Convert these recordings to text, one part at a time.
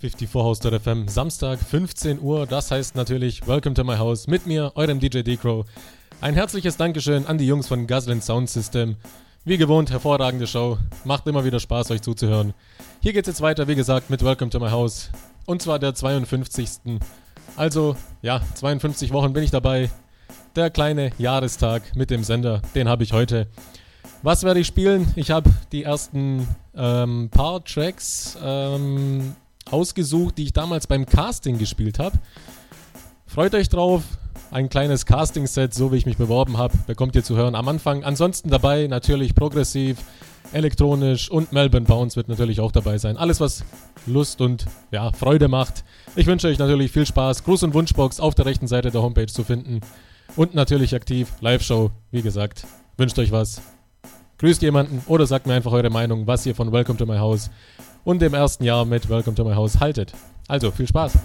Ja, 54house.fm, Samstag, 15 Uhr. Das heißt natürlich Welcome to my house mit mir, eurem DJ Decro. Ein herzliches Dankeschön an die Jungs von Guslin Sound System. Wie gewohnt, hervorragende Show. Macht immer wieder Spaß, euch zuzuhören. Hier geht's jetzt weiter, wie gesagt, mit Welcome to my house. Und zwar der 52. Also, ja, 52 Wochen bin ich dabei. Der kleine Jahrestag mit dem Sender, den habe ich heute. Was werde ich spielen? Ich habe die ersten ähm, paar Tracks ähm, ausgesucht, die ich damals beim Casting gespielt habe. Freut euch drauf. Ein kleines Casting-Set, so wie ich mich beworben habe, bekommt ihr zu hören am Anfang. Ansonsten dabei natürlich progressiv, elektronisch und Melbourne Bounce wird natürlich auch dabei sein. Alles, was Lust und ja, Freude macht. Ich wünsche euch natürlich viel Spaß. Gruß und Wunschbox auf der rechten Seite der Homepage zu finden. Und natürlich aktiv, Live-Show, wie gesagt. Wünscht euch was. Grüßt jemanden oder sagt mir einfach eure Meinung, was ihr von Welcome to my House und dem ersten Jahr mit Welcome to my House haltet. Also viel Spaß!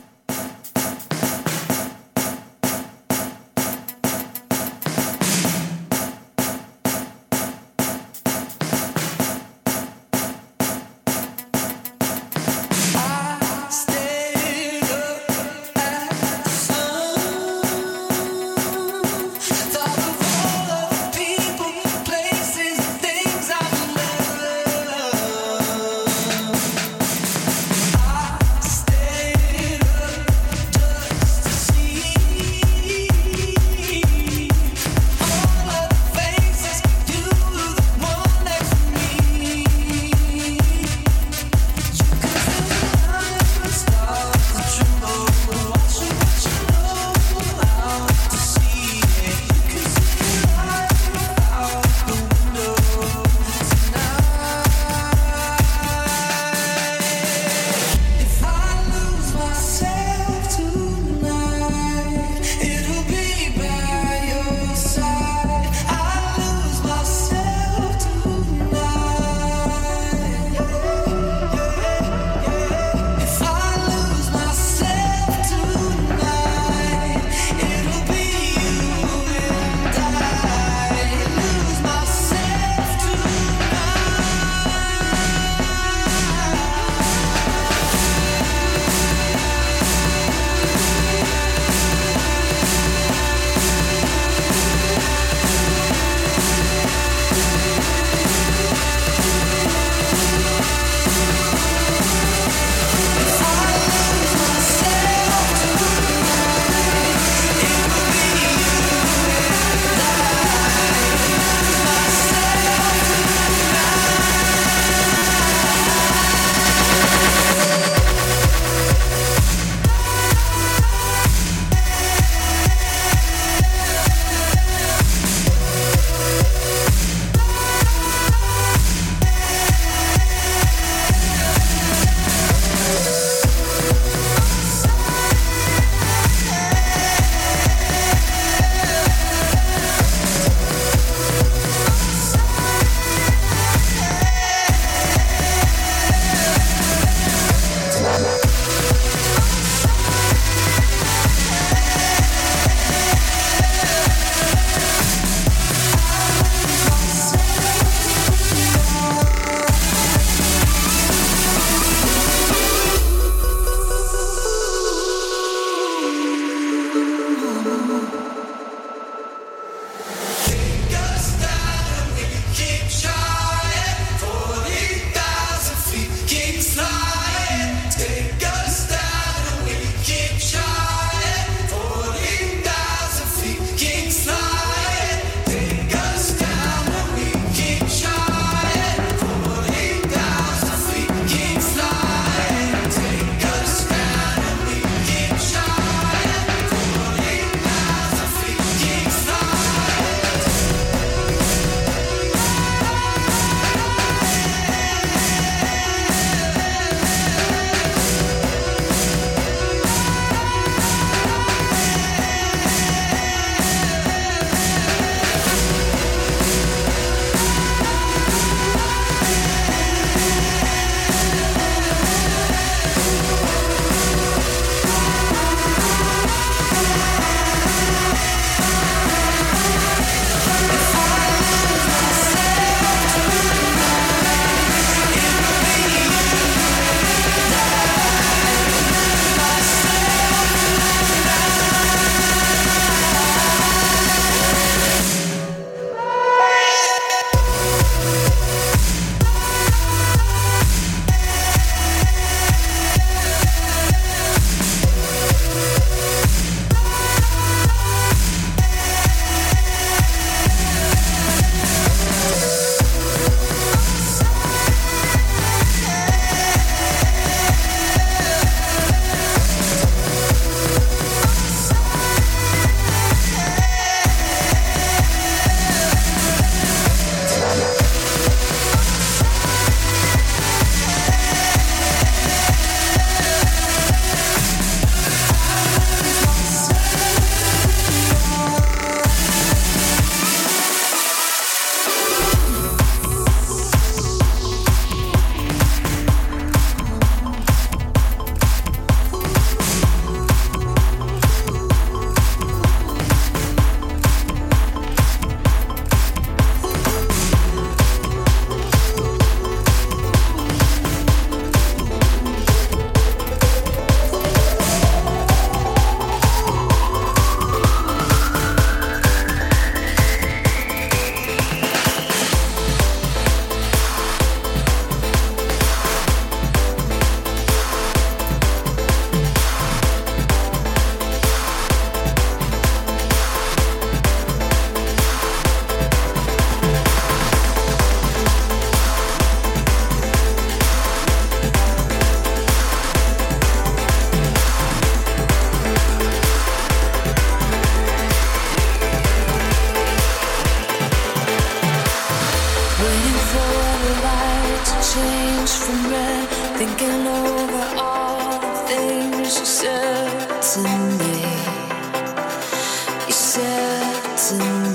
listen.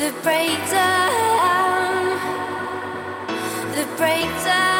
the breakdown, the breakdown.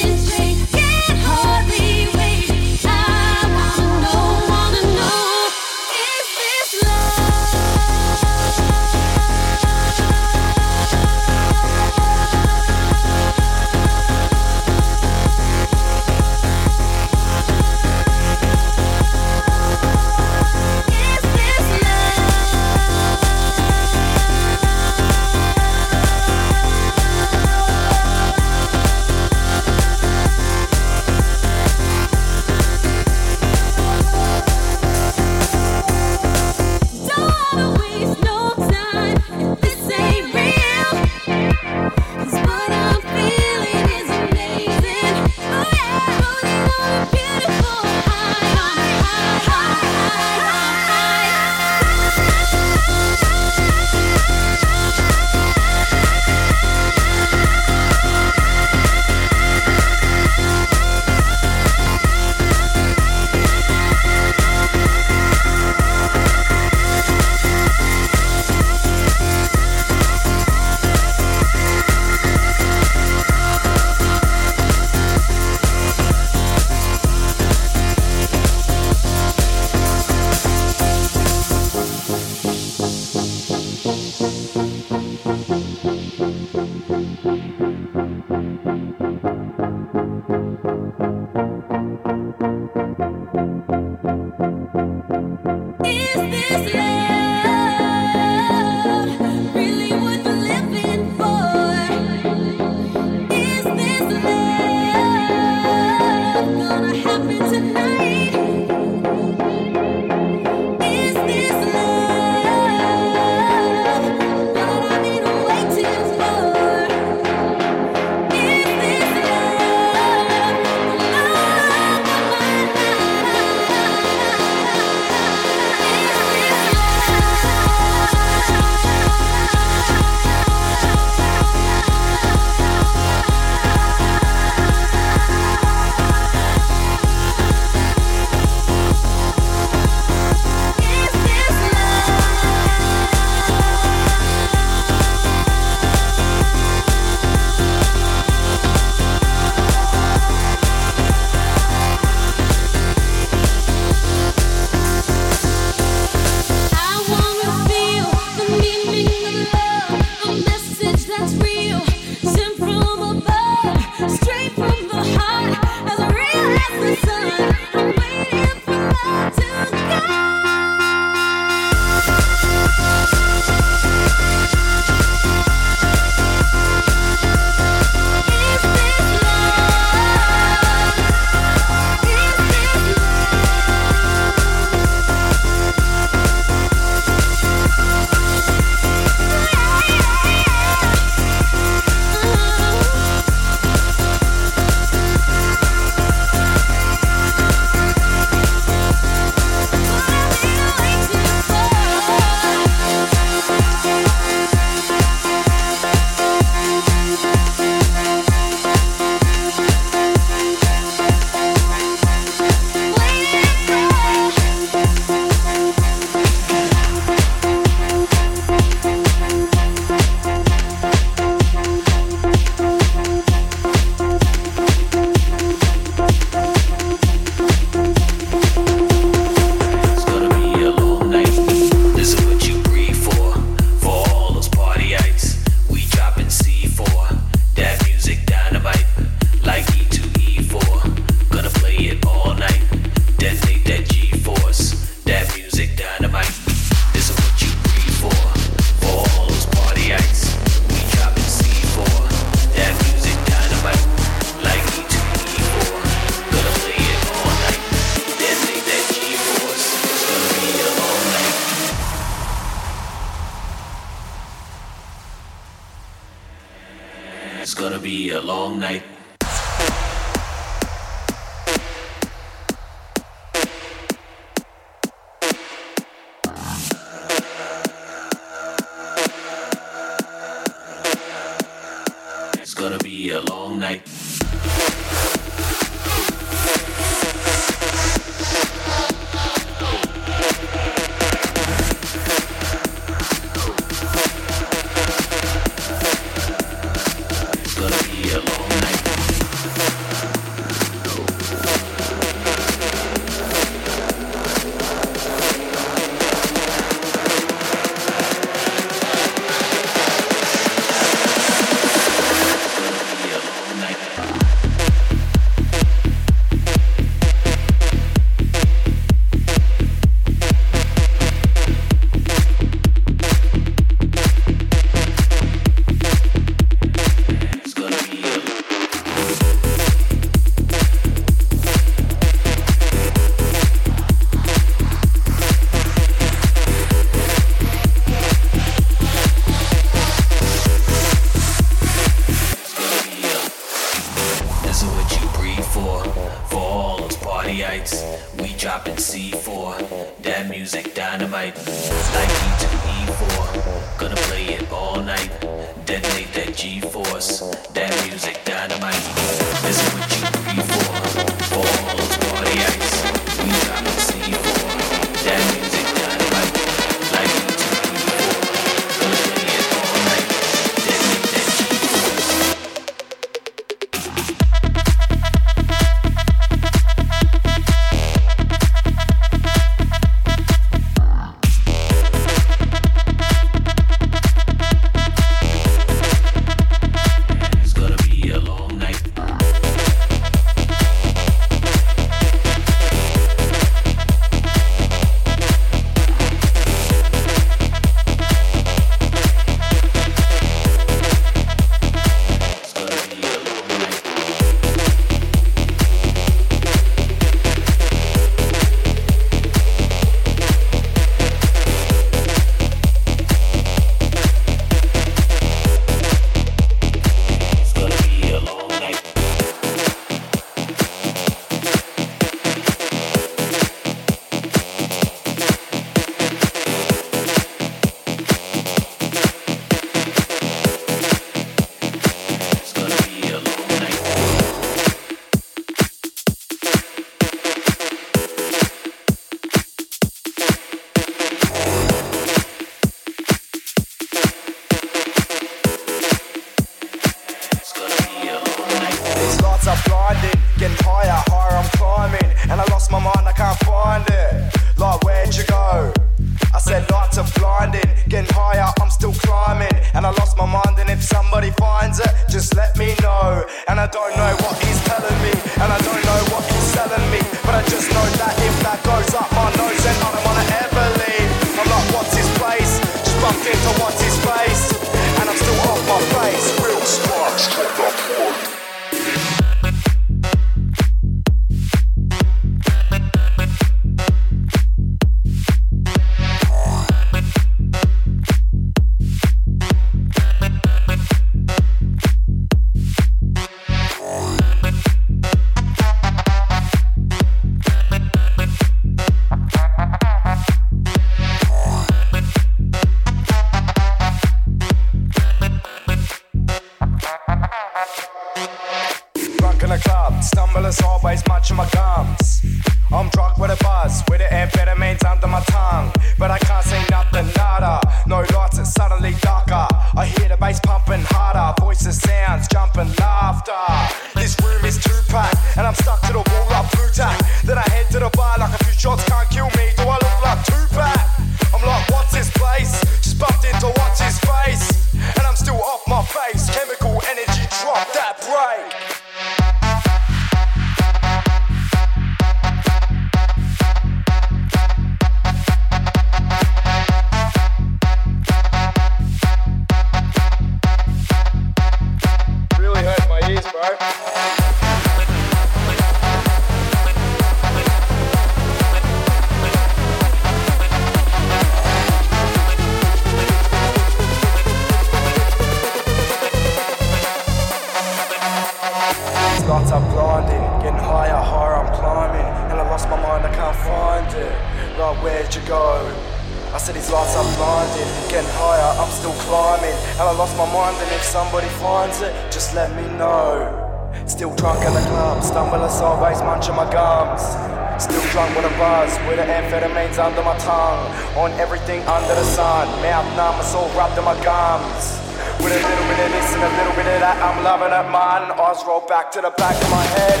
To the back of my head.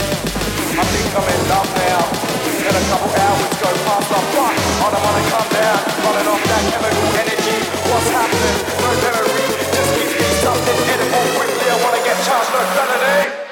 I think I'm in love now. In a couple hours go past the fuck. I don't wanna come down, running off that chemical energy. What's happening? No memory, just give me something edible quickly. I wanna get charged, no felony.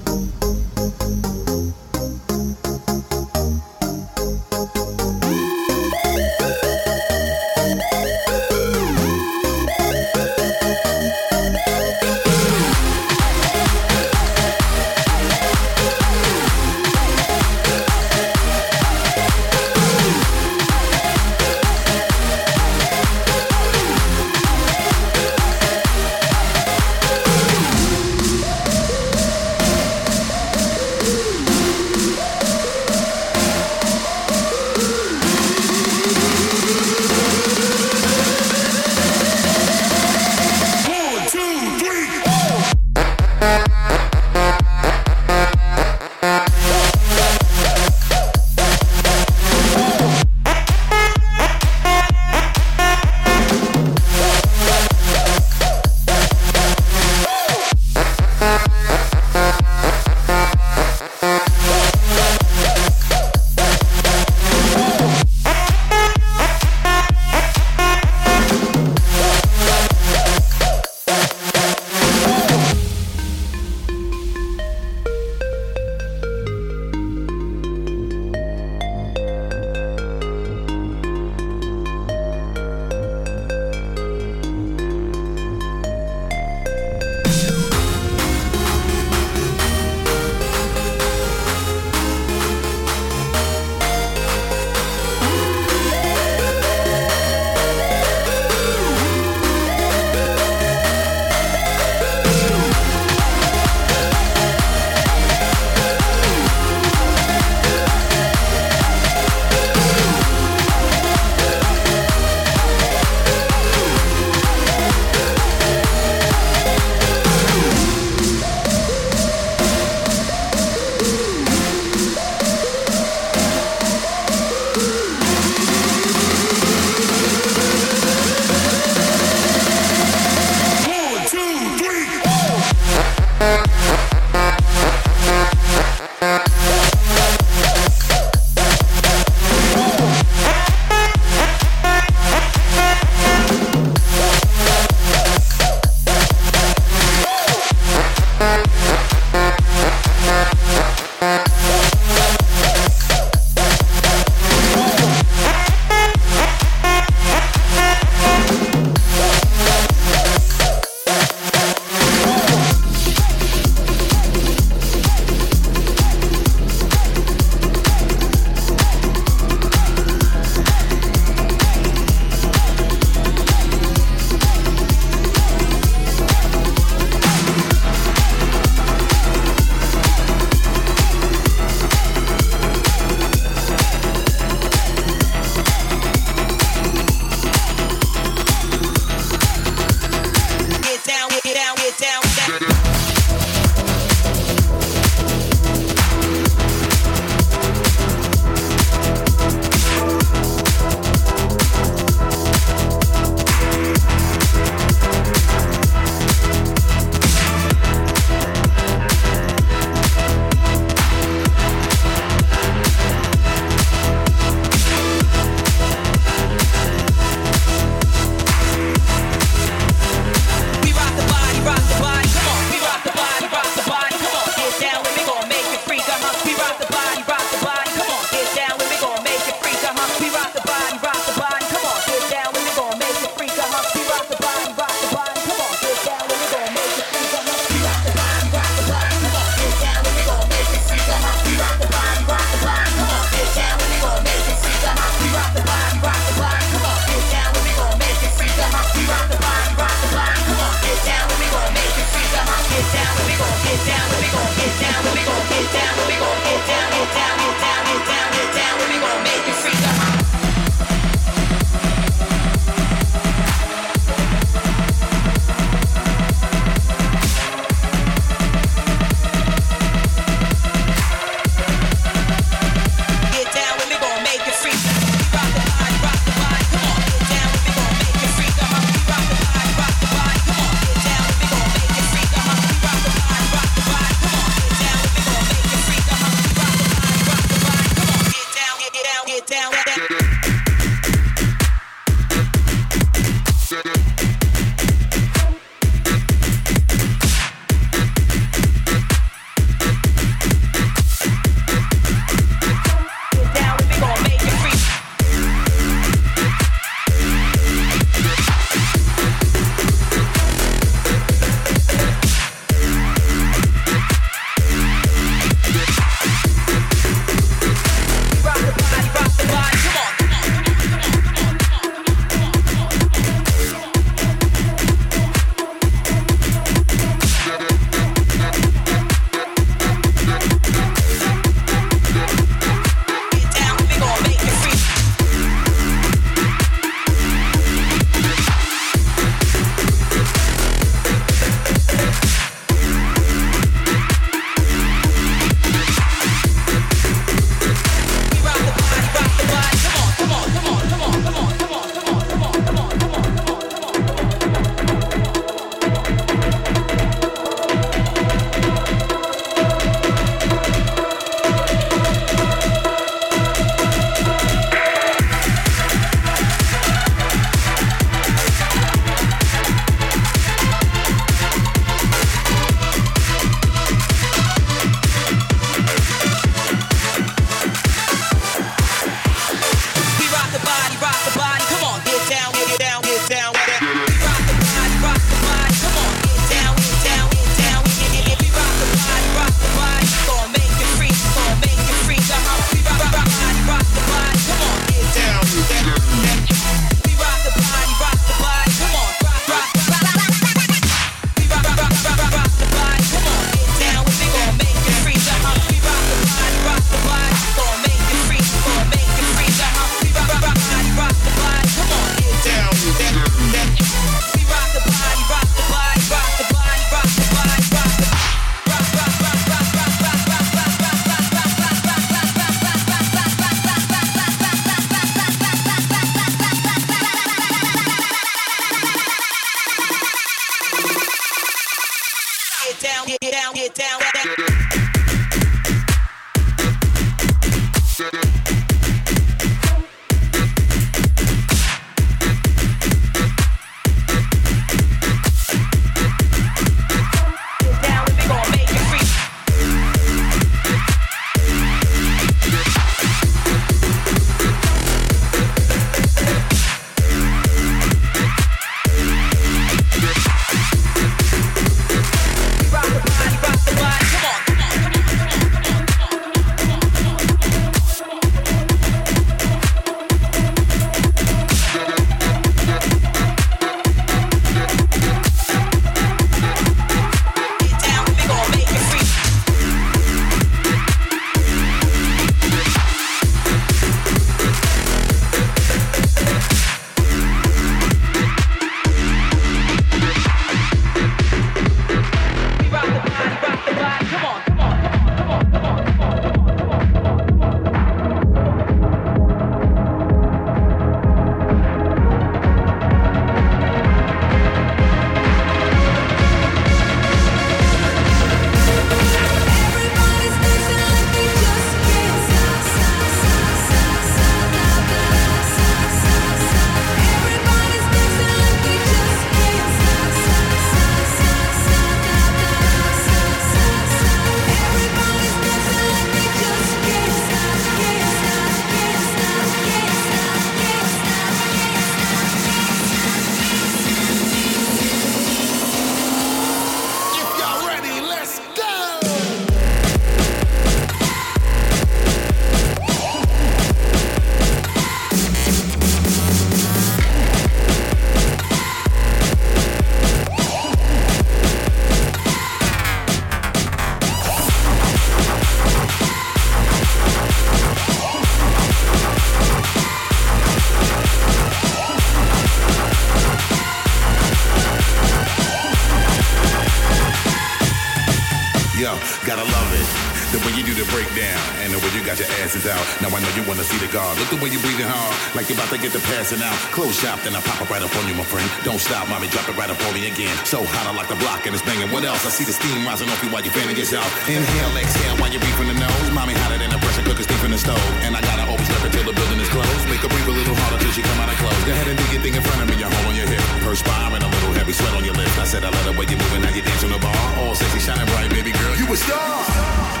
The way you breathing hard, like you're about to get the passing out. Close shop, then I pop up right up on you, my friend. Don't stop, mommy, drop it right up on me again. So hot, I like the block and it's banging. What else? I see the steam rising off you while you're fanning yourself. Inhale, exhale while you breathe from the nose. Mommy hotter than a pressure cooker steam from the stove. And I gotta always rep it till the building is closed. Make her breathe a little harder till she come out of clothes. Go ahead and do your thing in front of me, your hold on your hip. Perspiring a little heavy, sweat on your lips. I said I love the way you're moving, now you dance on the bar. All sexy, shining bright, baby girl. You a star.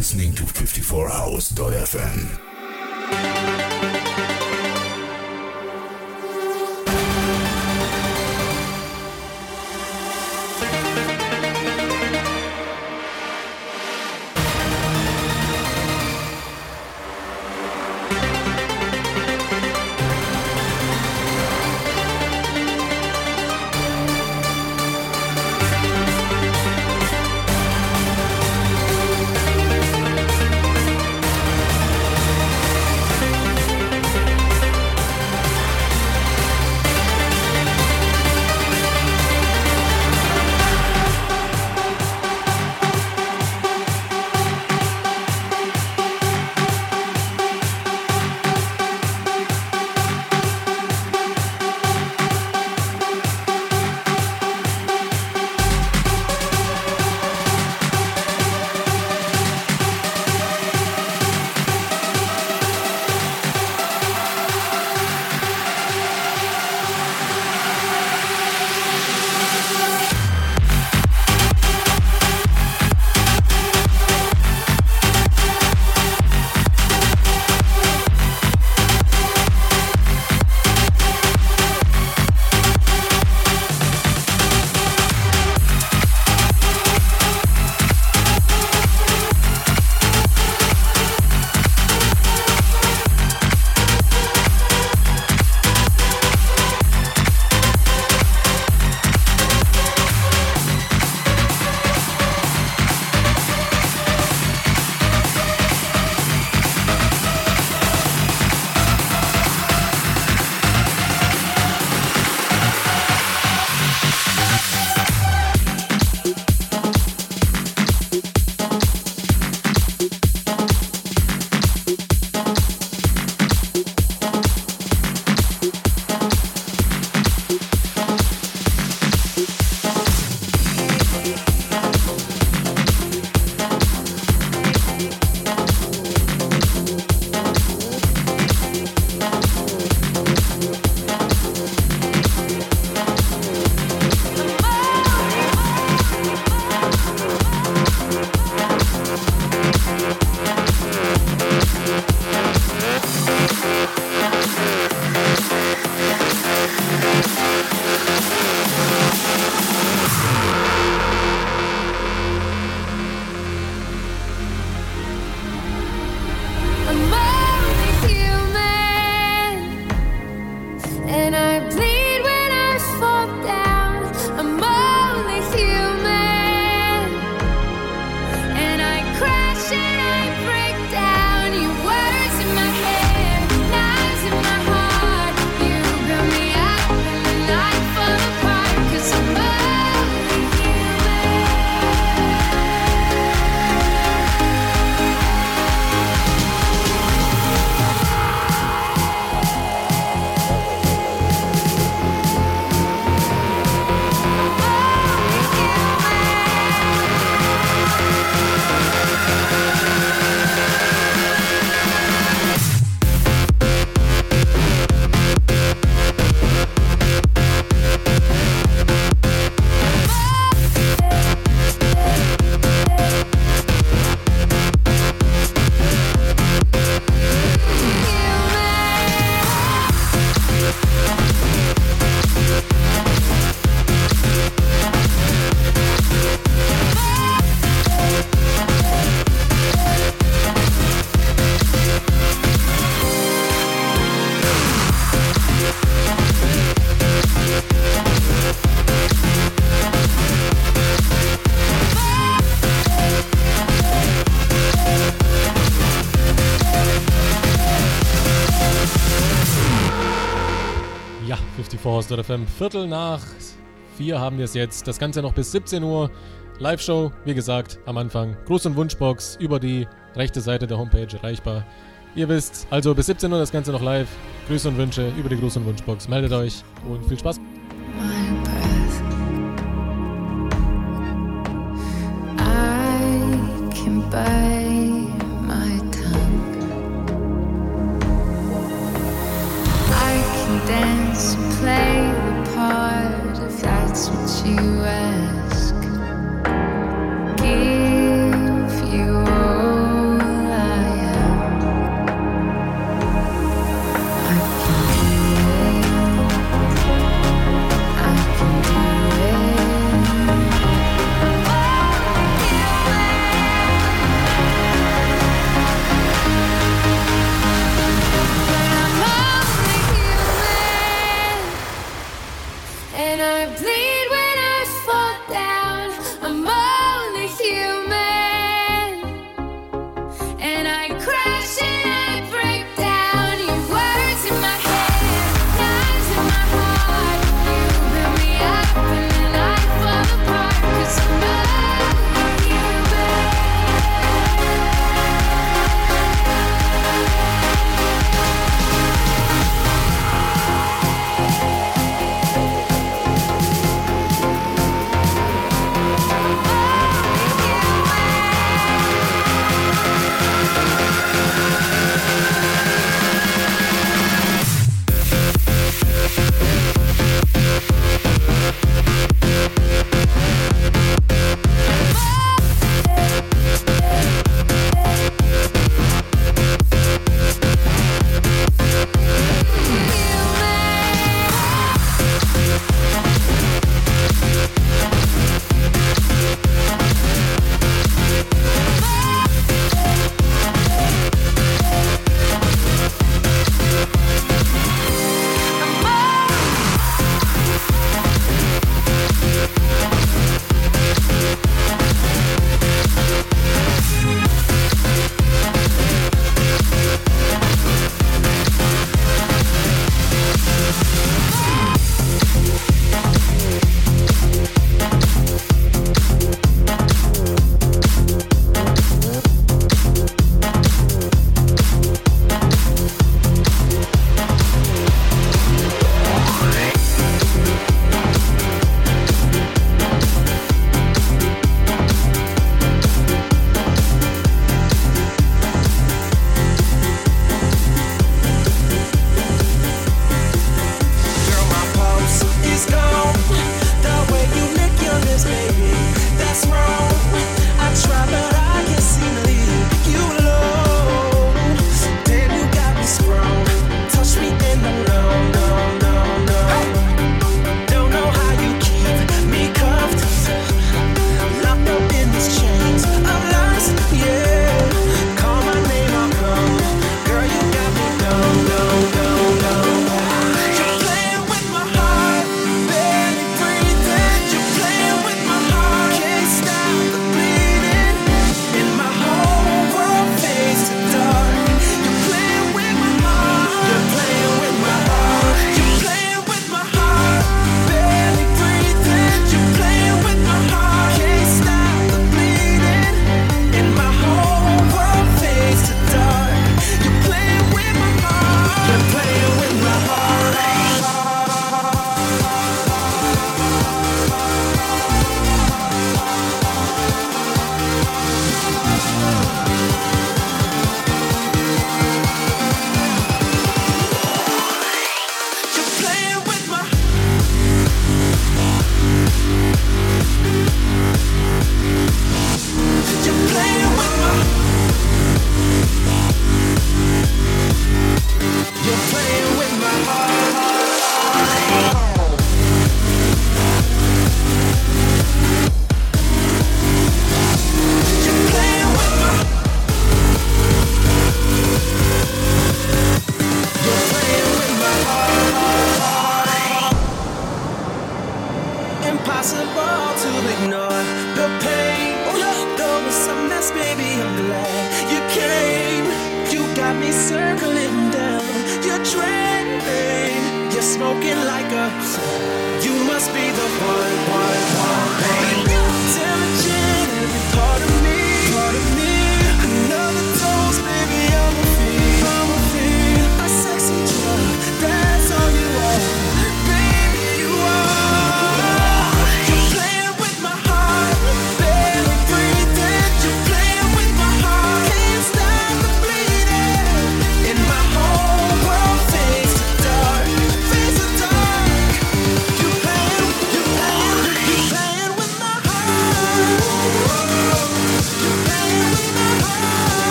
Listening to 54house.fm. 54house.fm. Viertel nach vier haben wir es jetzt. Das Ganze noch bis 17 Uhr. Live-Show, wie gesagt, am Anfang. Gruß- und Wunschbox über die rechte Seite der Homepage erreichbar. Ihr wisst, also bis 17 Uhr das Ganze noch live. Grüße und Wünsche über die Gruß- und Wunschbox. Meldet euch und viel Spaß.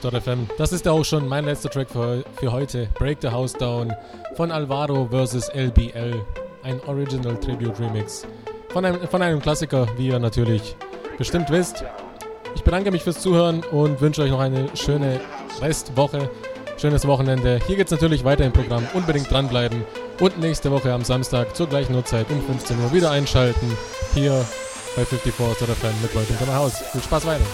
54house.fm. Das ist auch schon mein letzter Track für, für heute. Break the House Down von Alvaro vs. LBL. Ein Original Tribute Remix. Von einem, von einem Klassiker, wie ihr natürlich bestimmt wisst. Ich bedanke mich fürs Zuhören und wünsche euch noch eine schöne Restwoche. Schönes Wochenende. Hier geht es natürlich weiter im Programm. Unbedingt dranbleiben. Und nächste Woche am Samstag zur gleichen Uhrzeit um 15 Uhr wieder einschalten. Hier bei 54house.fm mit Leuten in Haus. Viel Spaß weiter.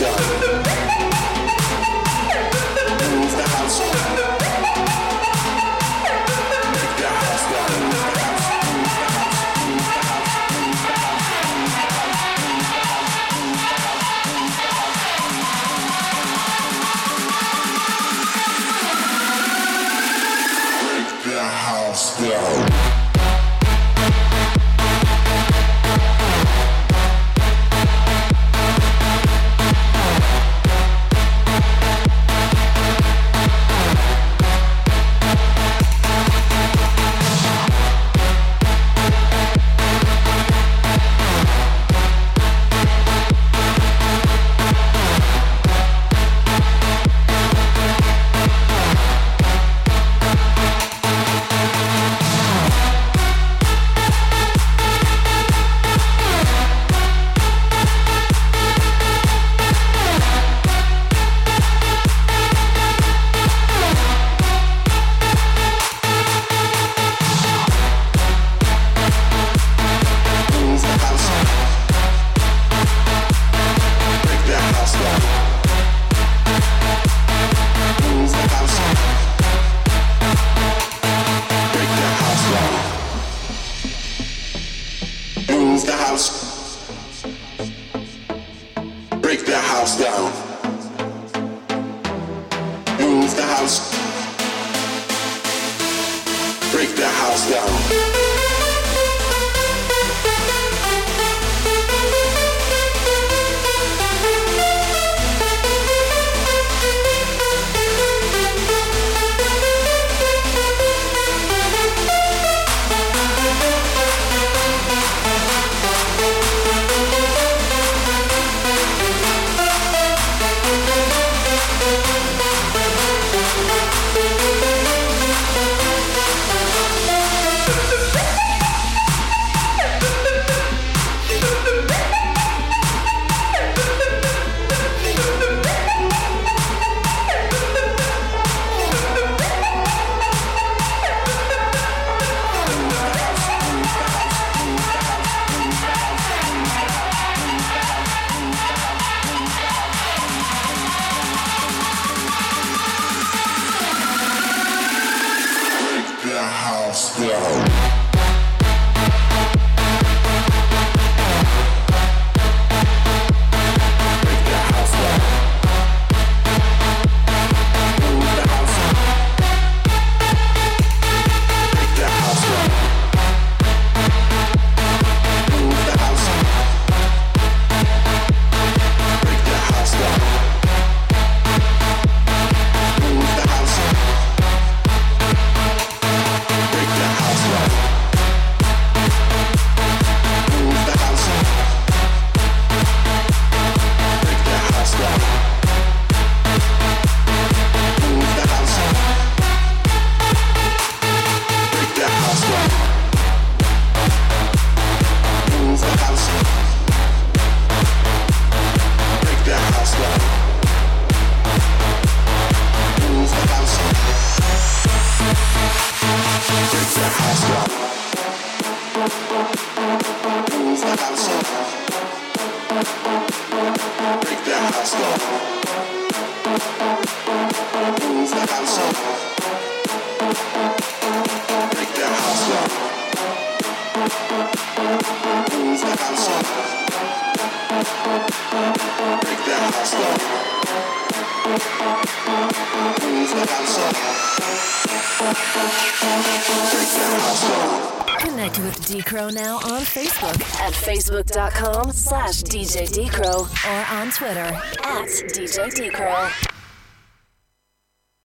done. facebook.com slash DJ or on Twitter at DJ